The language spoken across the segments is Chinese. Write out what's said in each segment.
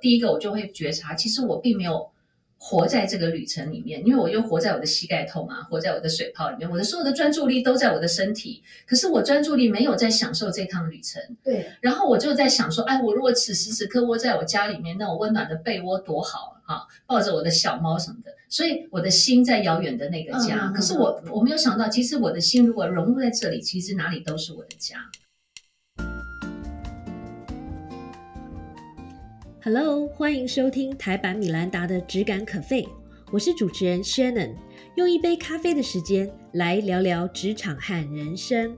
第一个我就会觉察，其实我并没有活在这个旅程里面，因为我又活在我的膝盖痛啊，活在我的水泡里面，我的所有的专注力都在我的身体，可是我专注力没有在享受这趟旅程。对，然后我就在想说，哎，我如果此时此刻窝在我家里面那我温暖的被窝多好啊，抱着我的小猫什么的，所以我的心在遥远的那个家。可是我我没有想到，其实我的心如果融入在这里，其实哪里都是我的家。Hello，欢迎收听台版米兰达的只感可废，我是主持人 Shannon，用一杯咖啡的时间来聊聊职场和人生。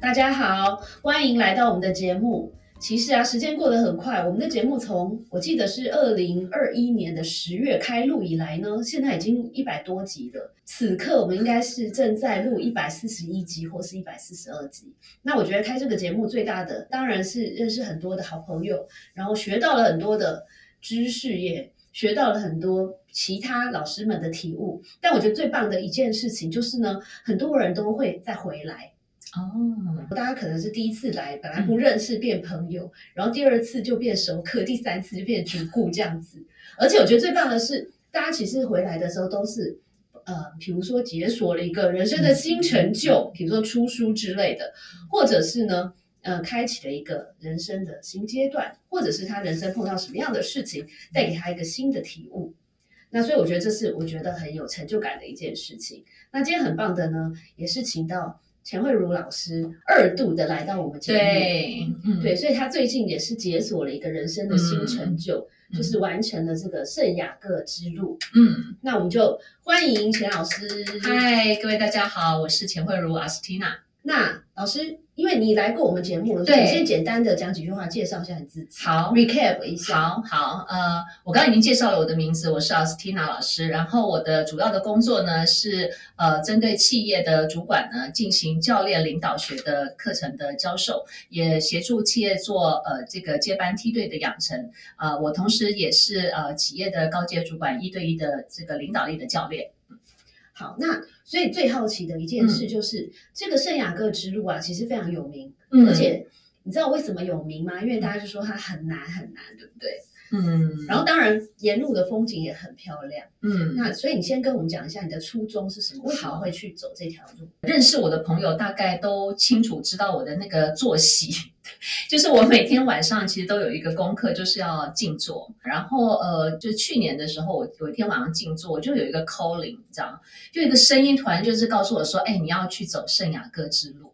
大家好，欢迎来到我们的节目。其实啊，时间过得很快，我们的节目从我记得是二零二一年的十月开录以来呢，现在已经一百多集了。此刻我们应该是正在录一百四十一集或是一百四十二集。那我觉得开这个节目最大的当然是认识很多的好朋友，然后学到了很多的知识，也学到了很多其他老师们的体悟。但我觉得最棒的一件事情就是呢，很多人都会再回来。哦，大家可能是第一次来，本来不认识变朋友，然后第二次就变熟客，第三次就变主顾这样子。而且我觉得最棒的是，大家其实回来的时候都是，呃，比如说解锁了一个人生的新成就，比如说出书之类的，或者是呢，呃，开启了一个人生的新阶段，或者是他人生碰到什么样的事情，带给他一个新的体悟。那所以我觉得这是我觉得很有成就感的一件事情。那今天很棒的呢，也是请到钱慧茹老师二度的来到我们节目。对，嗯，对，所以他最近也是解锁了一个人生的新成就，嗯就是完成了这个圣雅各之路。嗯，那我们就欢迎钱老师。嗨，各位大家好，我是钱慧茹阿斯蒂娜。那老师，因为你来过我们节目了，对先简单的讲几句话，介绍一下你自己。好，recap 一下。好好，呃，我刚刚已经介绍了我的名字，我是 Astina 老师。然后我的主要的工作呢是呃，针对企业的主管呢进行教练领导学的课程的教授，也协助企业做呃这个接班梯队的养成。呃，我同时也是呃企业的高阶主管一对一的这个领导力的教练。好，那所以最好奇的一件事就是、这个圣雅各之路啊，其实非常有名，嗯而且你知道为什么有名吗？因为大家就说它很难很难，对不对？嗯，然后当然沿路的风景也很漂亮。嗯，那所以你先跟我们讲一下你的初衷是什么？为什么会去走这条路？认识我的朋友大概都清楚知道我的那个作息，就是我每天晚上其实都有一个功课，就是要静坐。然后呃，就去年的时候，我有一天晚上静坐，我就有一个 calling，你知道吗？就一个声音突然就是告诉我说：“哎，你要去走圣雅各之路。”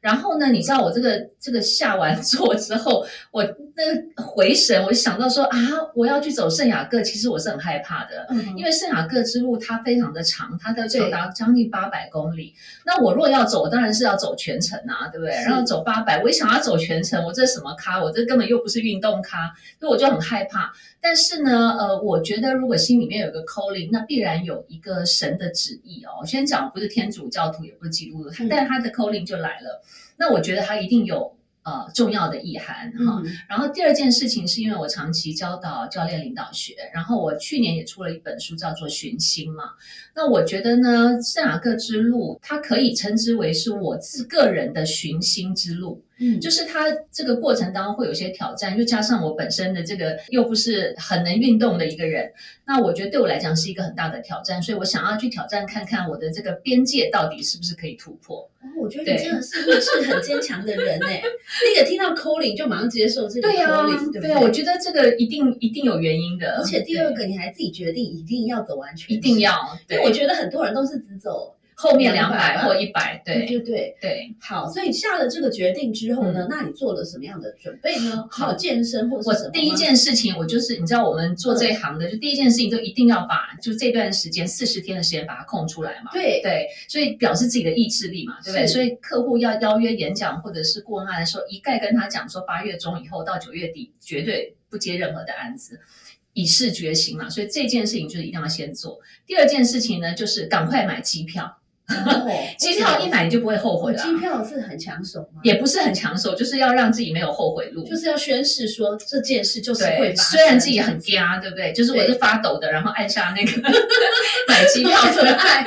然后呢，你知道我这个这个下完 坐之后，我那回神，我就想到说啊，我要去走圣雅各，其实我是很害怕的。嗯因为圣雅各之路它非常的长，它的长达将近八百公里。那我如果要走，我当然是要走全程啊，对不对？然后走八百，我一想要走全程，我这什么咖？我这根本又不是运动咖，所以我就很害怕。但是呢，呃，我觉得如果心里面有个 calling，那必然有一个神的旨意哦。我先讲，不是天主教徒，也不是基督徒，嗯但是他的 calling 就来了。那我觉得他一定有呃重要的意涵哈。嗯然后第二件事情是因为我长期教导教练领导学，然后我去年也出了一本书叫做《寻心》嘛。那我觉得呢，圣雅各之路，它可以称之为是我自个人的寻心之路。嗯，就是它这个过程当中会有些挑战，又加上我本身的这个又不是很能运动的一个人，那我觉得对我来讲是一个很大的挑战，所以我想要去挑战看看我的这个边界到底是不是可以突破。哦我觉得你真的是一个是很坚强的人哎。那个听到 calling 就马上接受这个对呀、calling，对不对啊，我觉得这个一定一定有原因的。而且第二个你还自己决定一定要走完全，一定。要，对因为我觉得很多人都是只走后面两200百或一百，对对对对。对。好，所以下了这个决定之后呢，嗯那你做了什么样的准备呢？好健身或我是什么吗？第一件事情，我就是你知道，我们做这一行的，就第一件事情，就一定要把就这段时间四十天的时间把它空出来嘛。对对，所以表示自己的意志力嘛，对不对？所以客户要邀约演讲或者是顾问案的时候，一概跟他讲说，八月中以后到九月底绝对不接任何的案子，以示决心嘛。所以这件事情就是一定要先做。第二件事情呢，就是赶快买机票。哦机票一买你就不会后悔了。机票是很抢手吗？也不是很抢手，就是要让自己没有后悔路。就是要宣誓说这件事就是会对，发生。虽然自己很嗲，对不对？就是我是发抖的，然后按下那个 买机票的爱，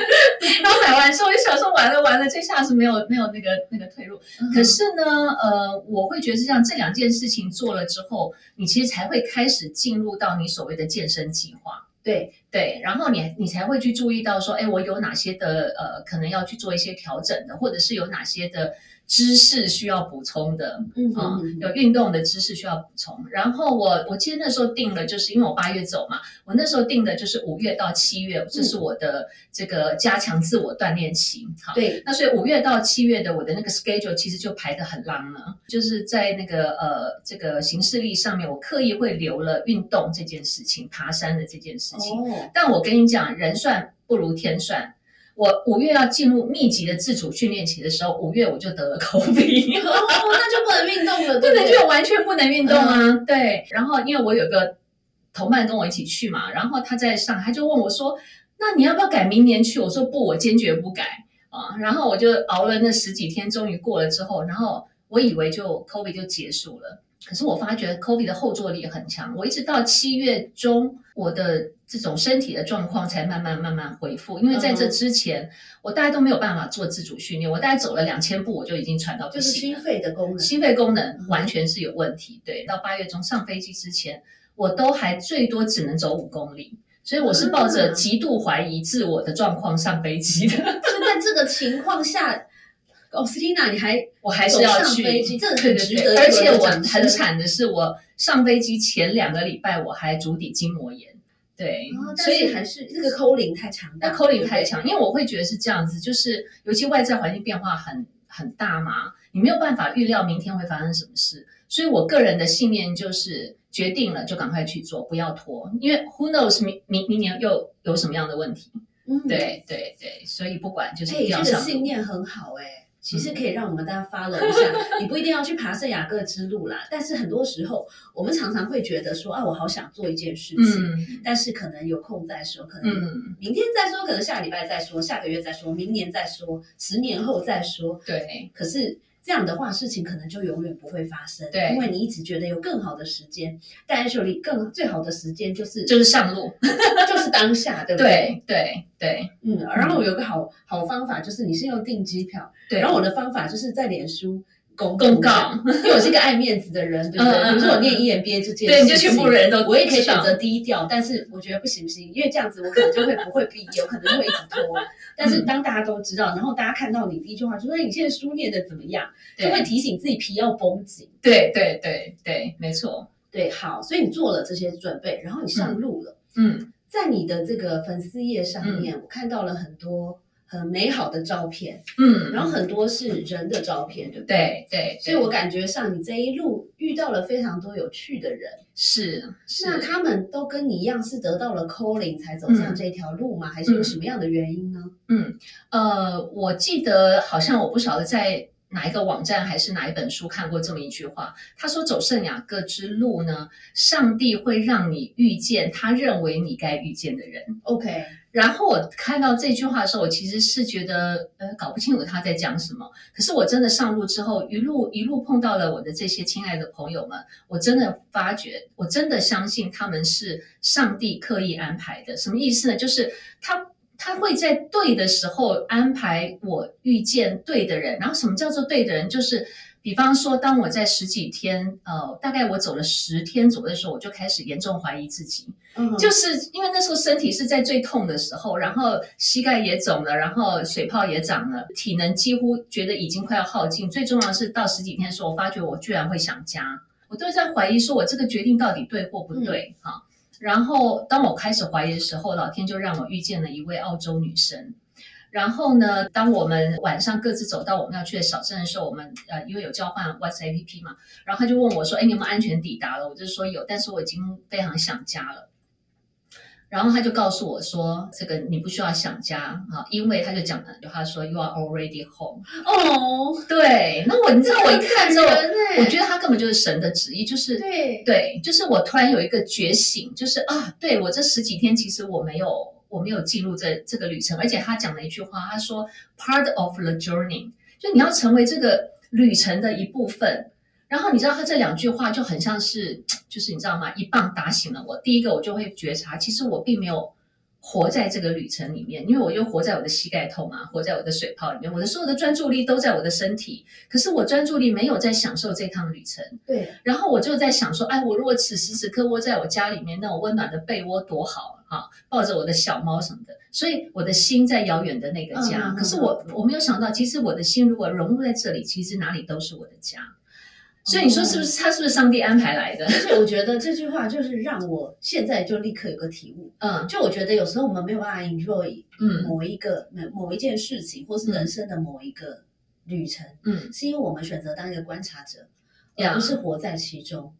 然后买完之后就想说完了完了，这下是没有没有那个那个退路。可嗯是呢，呃，我会觉得是这样，这两件事情做了之后，你其实才会开始进入到你所谓的健身计划。对对，然后你你才会去注意到说，哎，我有哪些的呃，可能要去做一些调整的，或者是有哪些的知识需要补充的。嗯啊、嗯有运动的知识需要补充。然后我我记得那时候定了，就是因为我八月走嘛，我那时候定的就是五月到七月，这是我的这个加强自我锻炼期。好，对，那所以五月到七月的我的那个 schedule 其实就排得很浪了，就是在那个呃这个行事历上面，我刻意会留了运动这件事情，爬山的这件事情。哦，但我跟你讲，人算不如天算。我五月要进入密集的自主训练期的时候，五月我就得了 COVID。哦，那就不能运动了，不能对对就完全不能运动啊。对，然后因为我有个同伴跟我一起去嘛，然后他在上海，他就问我说：“那你要不要改明年去？”我说：“不，我坚决不改啊。”然后我就熬了那十几天，终于过了之后，然后我以为就 COVID 就结束了。可是我发觉 COVID 的后坐力很强，我一直到七月中，我的这种身体的状况才慢慢慢慢恢复。因为在这之前，我大概都没有办法做自主训练，我大概走了两千步，我就已经喘到不就是心。肺的功能。心肺功能完全是有问题。对，到八月中上飞机之前，我都还最多只能走五公里，所以我是抱着极度怀疑自我的状况上飞机的。就在这个情况下，哦，Stina，你还我还是要上去飞机这很值得对，而且我很惨的是，我上飞机前两个礼拜我还足底筋膜炎。对，哦，所以还是那个扣零太强大，那扣零太强，因为我会觉得是这样子，就是尤其外在环境变化很很大嘛，你没有办法预料明天会发生什么事，所以我个人的信念就是决定了就赶快去做，不要拖，因为 who knows 明明明年又有什么样的问题？嗯，对对对，所以不管就是哎，一定要这个。信念很好哎。其实可以让我们大家 follow 一下，你不一定要去爬圣雅各之路啦。但是很多时候，我们常常会觉得说，啊，我好想做一件事情，嗯但是可能有空再说，可能嗯，明天再说，可能下礼拜再说，下个月再说，明年再说，十年后再说。对可是这样的话，事情可能就永远不会发生，对因为你一直觉得有更好的时间，但 actually 更最好的时间就是就是上路。就是当下，对不对？对对对嗯，然后有个好好方法，就是你是用订机票，对，然后我的方法就是在脸书公公告，因为我是一个爱面子的人，对不对？嗯嗯嗯比如说我念 EMBA 这件事情，对，你就全部人都我也可以选择低调，但是我觉得不行不行，因为这样子我可能就会不会毕业，我可能就会一直拖。但是当大家都知道，然后大家看到你第一句话就说：“哎，你现在书念的怎么样？”就会提醒自己皮要绷紧。对对对对，没错。对，好，所以你做了这些准备，然后你上路了，嗯在你的这个粉丝页上面，我看到了很多很美好的照片，嗯，然后很多是人的照片，对不对？对，所以我感觉上你这一路遇到了非常多有趣的人，是是。那他们都跟你一样是得到了 calling 才走上这条路吗？还是有什么样的原因呢？嗯，呃，我记得好像我不晓得在哪一个网站还是哪一本书看过这么一句话，他说走圣雅各之路呢，上帝会让你遇见他认为你该遇见的人。OK，然后我看到这句话的时候，我其实是觉得呃搞不清楚他在讲什么。可是我真的上路之后，一路一路碰到了我的这些亲爱的朋友们，我真的发觉，我真的相信他们是上帝刻意安排的。什么意思呢？就是他他会在对的时候安排我遇见对的人。然后什么叫做对的人？就是比方说，当我在十几天，呃，大概我走了十天左右的时候，我就开始严重怀疑自己。嗯，就是因为那时候身体是在最痛的时候，然后膝盖也肿了，然后水泡也长了，体能几乎觉得已经快要耗尽。最重要的是到十几天的时候，我发觉我居然会想家，我都在怀疑说我这个决定到底对或不对哈、然后当我开始怀疑的时候，老天就让我遇见了一位澳洲女生。然后呢，当我们晚上各自走到我们要去的小镇的时候，我们呃因为有交换 WhatsApp APP 嘛，然后他就问我说：“哎，你有没有安全抵达了？”我就说有，但是我已经非常想家了。然后他就告诉我说：“这个你不需要想家啊，因为他就讲了，就他说 You are already home。哦，”对，那我你知道我一看之后，我觉得他根本就是神的旨意，就是对对，就是我突然有一个觉醒，就是啊，对我这十几天其实我没有，我没有进入这这个旅程，而且他讲了一句话，他说 “part of the journey”，就你要成为这个旅程的一部分。然后你知道他这两句话就很像是，就是你知道吗？一棒打醒了我。第一个我就会觉察，其实我并没有。活在这个旅程里面，因为我又活在我的膝盖痛啊，活在我的水泡里面，我的所有的专注力都在我的身体，可是我专注力没有在享受这趟旅程。对，然后我就在想说，哎，我如果此时此刻窝在我家里面那我温暖的被窝多好啊，抱着我的小猫什么的，所以我的心在遥远的那个家。可是我我没有想到，其实我的心如果融入在这里，其实哪里都是我的家。所以你说是不是他是不是上帝安排来的？而且我觉得这句话就是让我现在就立刻有个体悟。嗯，就我觉得有时候我们没有办法 enjoy 嗯某一个某某一件事情，或是人生的某一个旅程，嗯，是因为我们选择当一个观察者，而不是活在其中。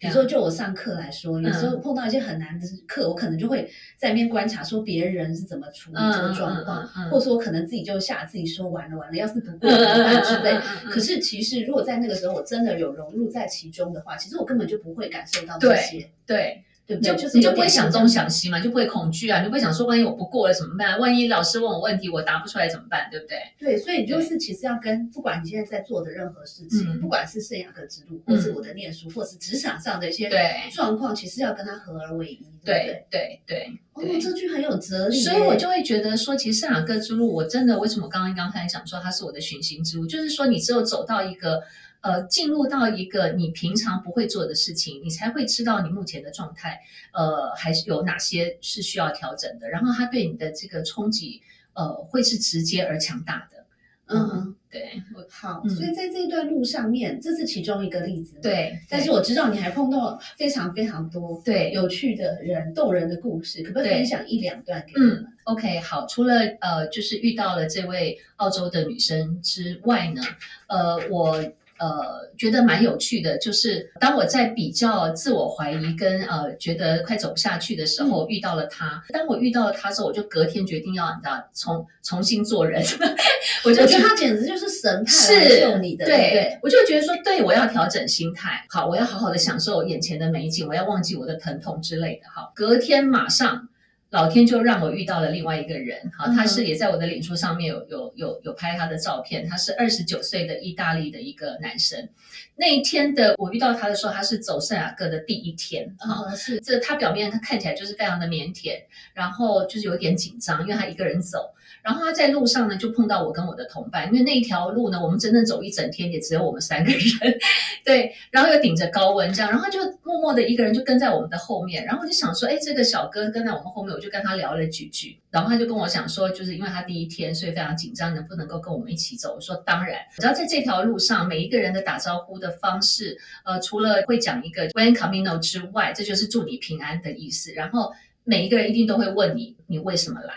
比如说，就我上课来说，有时候碰到一些很难的课，我可能就会在那边观察，说别人是怎么处理这个状况，或者说可能自己就吓自己说完了完了，要是不过怎么办之类。可是其实，如果在那个时候我真的有融入在其中的话，其实我根本就不会感受到这些。对。就你就不会想东想西嘛，就不会恐惧啊，你就不会想说万一我不过了怎么办？万一老师问我问题我答不出来怎么办？对不对？对，所以你就是其实要跟不管你现在在做的任何事情，不管是圣雅各之路，或是我的念书，或是职场上的一些状况，其实要跟它合而为一。对对对。哦，这句很有哲理。所以我就会觉得说，其实圣雅各之路，我真的为什么刚刚刚才讲说它是我的寻行之路，就是说你只有走到一个。呃，进入到一个你平常不会做的事情，你才会知道你目前的状态，呃，还是有哪些是需要调整的。然后它对你的这个冲击，呃，会是直接而强大的。嗯，对，好。所以在这一段路上面，这是其中一个例子。对，但是我知道你还碰到非常非常多对有趣的人、动人的故事，可不可以分享一两段给我们？OK，好。除了呃，就是遇到了这位澳洲的女生之外呢，呃，我。呃，觉得蛮有趣的，就是当我在比较自我怀疑跟呃觉得快走不下去的时候，遇到了他。当我遇到了他之后，我就隔天决定要你知道重重新做人。我就觉得他简直就是神派来救你的，对，我就觉得说，对我要调整心态，好，我要好好的享受眼前的美景，我要忘记我的疼痛之类的。好，隔天马上。老天就让我遇到了另外一个人，好，他是也在我的脸书上面有有有有拍他的照片，他是二十九岁的意大利的一个男生。那一天的我遇到他的时候，他是走圣雅各的第一天，啊，是这他表面他看起来就是非常的腼腆，然后就是有点紧张，因为他一个人走。然后他在路上呢，就碰到我跟我的同伴，因为那一条路呢，我们真正走一整天也只有我们三个人，对，然后又顶着高温这样，然后就默默的一个人就跟在我们的后面，然后我就想说，哎，这个小哥跟在我们后面，我就跟他聊了几句，然后他就跟我讲说，就是因为他第一天，所以非常紧张，能不能够跟我们一起走？我说当然，只要在这条路上，每一个人的打招呼的方式，呃，除了会讲一个 Buen Camino 之外，这就是祝你平安的意思，然后每一个人一定都会问你，你为什么来？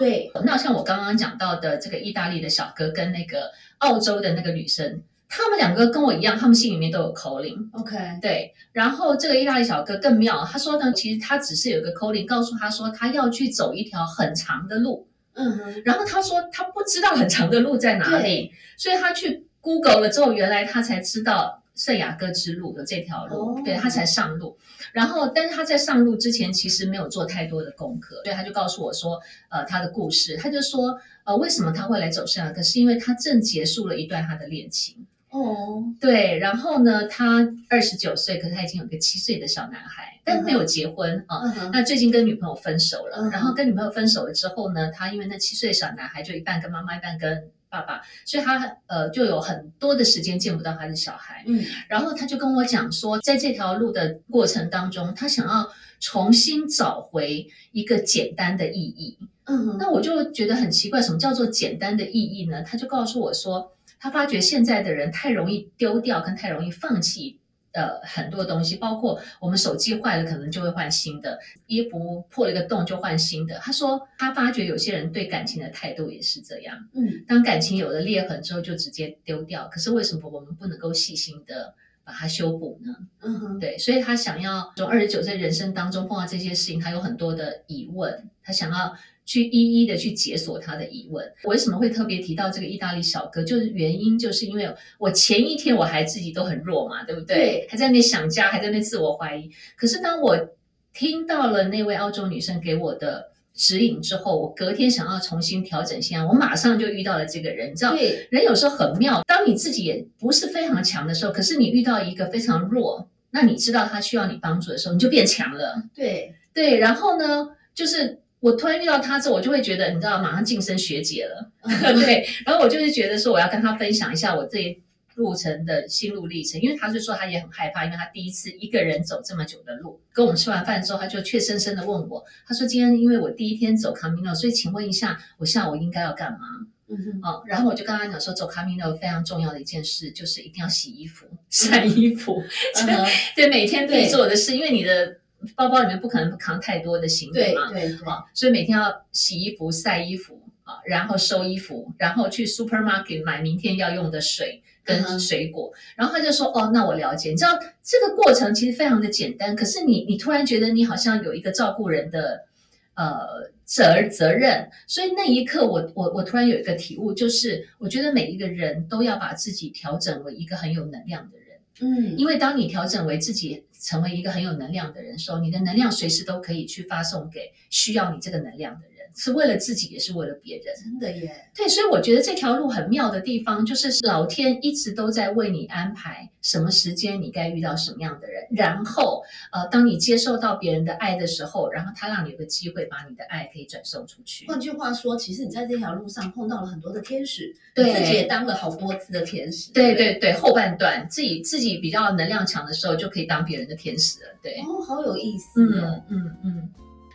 对，那像我刚刚讲到的这个意大利的小哥跟那个澳洲的那个女生，他们两个跟我一样，他们心里面都有口令。OK，对。然后这个意大利小哥更妙，他说呢，其实他只是有个口令，告诉他说他要去走一条很长的路。嗯哼。然后他说他不知道很长的路在哪里，所以他去 Google 了之后，原来他才知道。圣雅各之路的这条路，对他才上路。然后，但是他在上路之前其实没有做太多的功课，所以他就告诉我说，呃，他的故事，他就说，呃，为什么他会来走圣雅各，是因为他正结束了一段他的恋情。哦，对。然后呢，他二十九岁，可是他已经有个七岁的小男孩，但没有结婚啊。那最近跟女朋友分手了，然后跟女朋友分手了之后呢，他因为那七岁的小男孩就一半跟妈妈，一半跟。爸爸，所以他呃就有很多的时间见不到他的小孩，嗯，然后他就跟我讲说，在这条路的过程当中，他想要重新找回一个简单的意义，嗯，那我就觉得很奇怪，什么叫做简单的意义呢？他就告诉我说，他发觉现在的人太容易丢掉，跟太容易放弃。呃，很多东西，包括我们手机坏了，可能就会换新的；衣服破了一个洞就换新的。他说，他发觉有些人对感情的态度也是这样。嗯，当感情有了裂痕之后，就直接丢掉。可是为什么我们不能够细心的把它修补呢？嗯哼，对，所以他想要从二十九岁人生当中碰到这些事情，他有很多的疑问，他想要。去一一的去解锁他的疑问。我为什么会特别提到这个意大利小哥？就是原因，就是因为我前一天我还自己都很弱嘛，对不对？对还在那想家，还在那自我怀疑。可是当我听到了那位澳洲女生给我的指引之后，我隔天想要重新调整心态，我马上就遇到了这个人。你知道，对，人有时候很妙，当你自己也不是非常强的时候，可是你遇到一个非常弱，那你知道他需要你帮助的时候，你就变强了。对，对，然后呢，就是我突然遇到他之后，我就会觉得，你知道，马上晋升学姐了。对，然后我就是觉得说，我要跟他分享一下我这一路程的心路历程，因为他就说他也很害怕，因为他第一次一个人走这么久的路。跟我们吃完饭之后，他就怯生生的问我，他说今天因为我第一天走 Camino，所以请问一下，我下午应该要干嘛？嗯哼，哦，然后我就跟他讲说，走 Camino 非常重要的一件事就是一定要洗衣服、晒衣服，嗯 对，每天必对做的事，因为你的包包里面不可能扛太多的行李嘛，对对，啊，所以每天要洗衣服、晒衣服啊，然后收衣服，然后去 supermarket 买明天要用的水跟水果。然后他就说：“哦，那我了解。你知道这个过程其实非常的简单，可是你你突然觉得你好像有一个照顾人的呃责责任，所以那一刻我我我突然有一个体悟，就是我觉得每一个人都要把自己调整为一个很有能量的人。”嗯，因为当你调整为自己成为一个很有能量的人时候，你的能量随时都可以去发送给需要你这个能量的人，是为了自己，也是为了别人。真的耶，对，所以我觉得这条路很妙的地方，就是老天一直都在为你安排什么时间你该遇到什么样的人，然后呃，当你接受到别人的爱的时候，然后他让你有个机会把你的爱可以转送出去。换句话说，其实你在这条路上碰到了很多的天使，对你自己也当了好多次的天使，不对对对，后半段自己自己比较能量强的时候，就可以当别人的天使了。对，哦，好有意思哦嗯。嗯嗯。